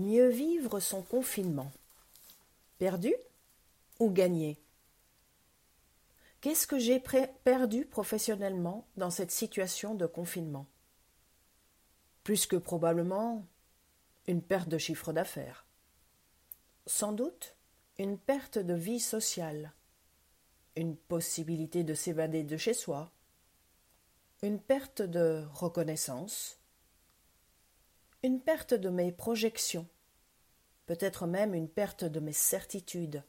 Mieux vivre son confinement. Perdu ou gagné? Qu'est-ce que j'ai perdu professionnellement dans cette situation de confinement? Plus que probablement une perte de chiffre d'affaires. Sans doute une perte de vie sociale, une possibilité de s'évader de chez soi, une perte de reconnaissance, une perte de mes projections, peut-être même une perte de mes certitudes.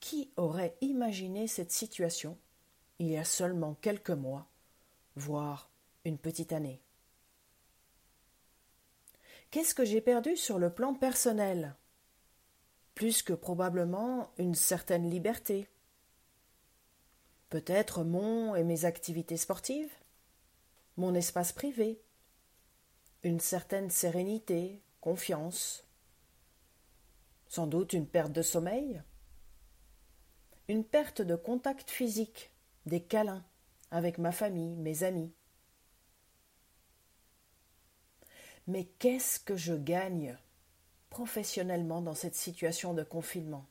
Qui aurait imaginé cette situation il y a seulement quelques mois, voire une petite année? Qu'est-ce que j'ai perdu sur le plan personnel? Plus que probablement une certaine liberté. Peut-être mon et mes activités sportives, mon espace privé, une certaine sérénité, confiance, sans doute une perte de sommeil, une perte de contact physique, des câlins avec ma famille, mes amis. Mais qu'est-ce que je gagne professionnellement dans cette situation de confinement?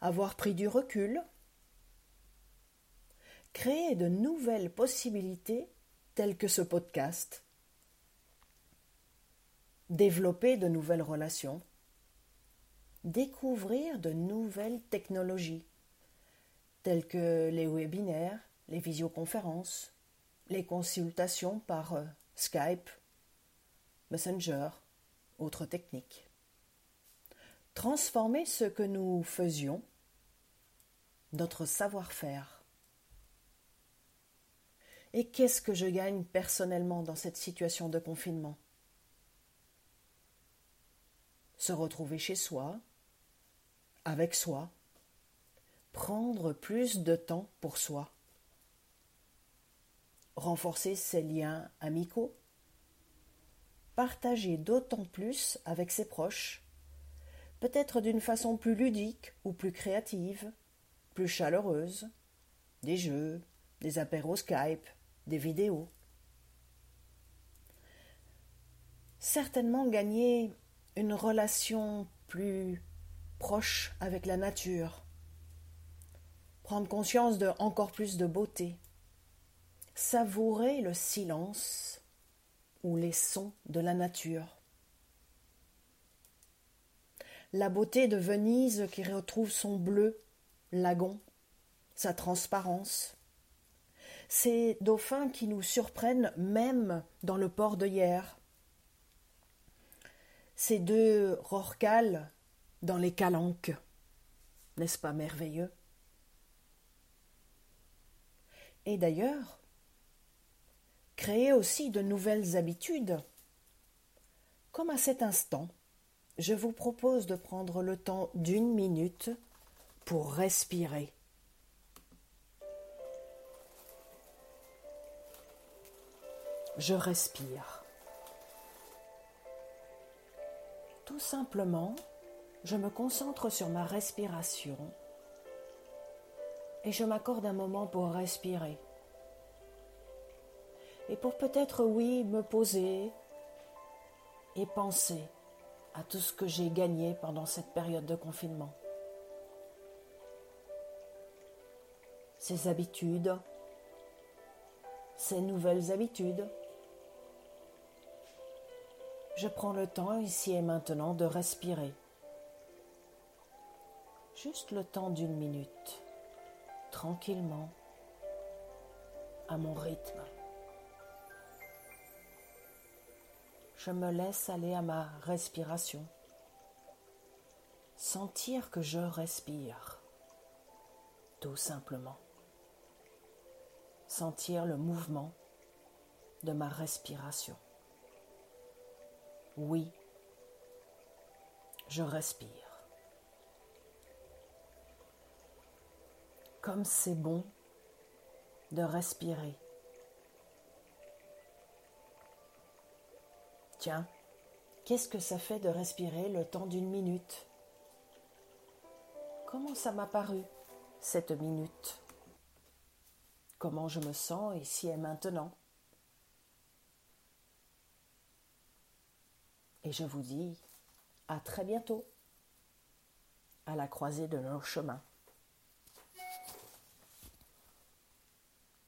Avoir pris du recul, créer de nouvelles possibilités tels que ce podcast, développer de nouvelles relations, découvrir de nouvelles technologies, telles que les webinaires, les visioconférences, les consultations par euh, Skype, Messenger, autres techniques. Transformer ce que nous faisions, notre savoir-faire, et qu'est-ce que je gagne personnellement dans cette situation de confinement? Se retrouver chez soi, avec soi, prendre plus de temps pour soi, renforcer ses liens amicaux, partager d'autant plus avec ses proches, peut-être d'une façon plus ludique ou plus créative, plus chaleureuse, des jeux, des apéros Skype, des vidéos. Certainement gagner une relation plus proche avec la nature, prendre conscience de encore plus de beauté, savourer le silence ou les sons de la nature. La beauté de Venise qui retrouve son bleu, lagon, sa transparence, ces dauphins qui nous surprennent même dans le port de hier, ces deux rorcales dans les calanques, n'est-ce pas merveilleux? Et d'ailleurs, créer aussi de nouvelles habitudes. Comme à cet instant, je vous propose de prendre le temps d'une minute pour respirer. Je respire. Tout simplement, je me concentre sur ma respiration et je m'accorde un moment pour respirer. Et pour peut-être, oui, me poser et penser à tout ce que j'ai gagné pendant cette période de confinement. Ces habitudes, ces nouvelles habitudes, je prends le temps ici et maintenant de respirer. Juste le temps d'une minute, tranquillement, à mon rythme. Je me laisse aller à ma respiration, sentir que je respire, tout simplement. Sentir le mouvement de ma respiration. Oui, je respire. Comme c'est bon de respirer. Tiens, qu'est-ce que ça fait de respirer le temps d'une minute? Comment ça m'a paru, cette minute? Comment je me sens ici et maintenant? Et je vous dis à très bientôt à la croisée de nos chemins.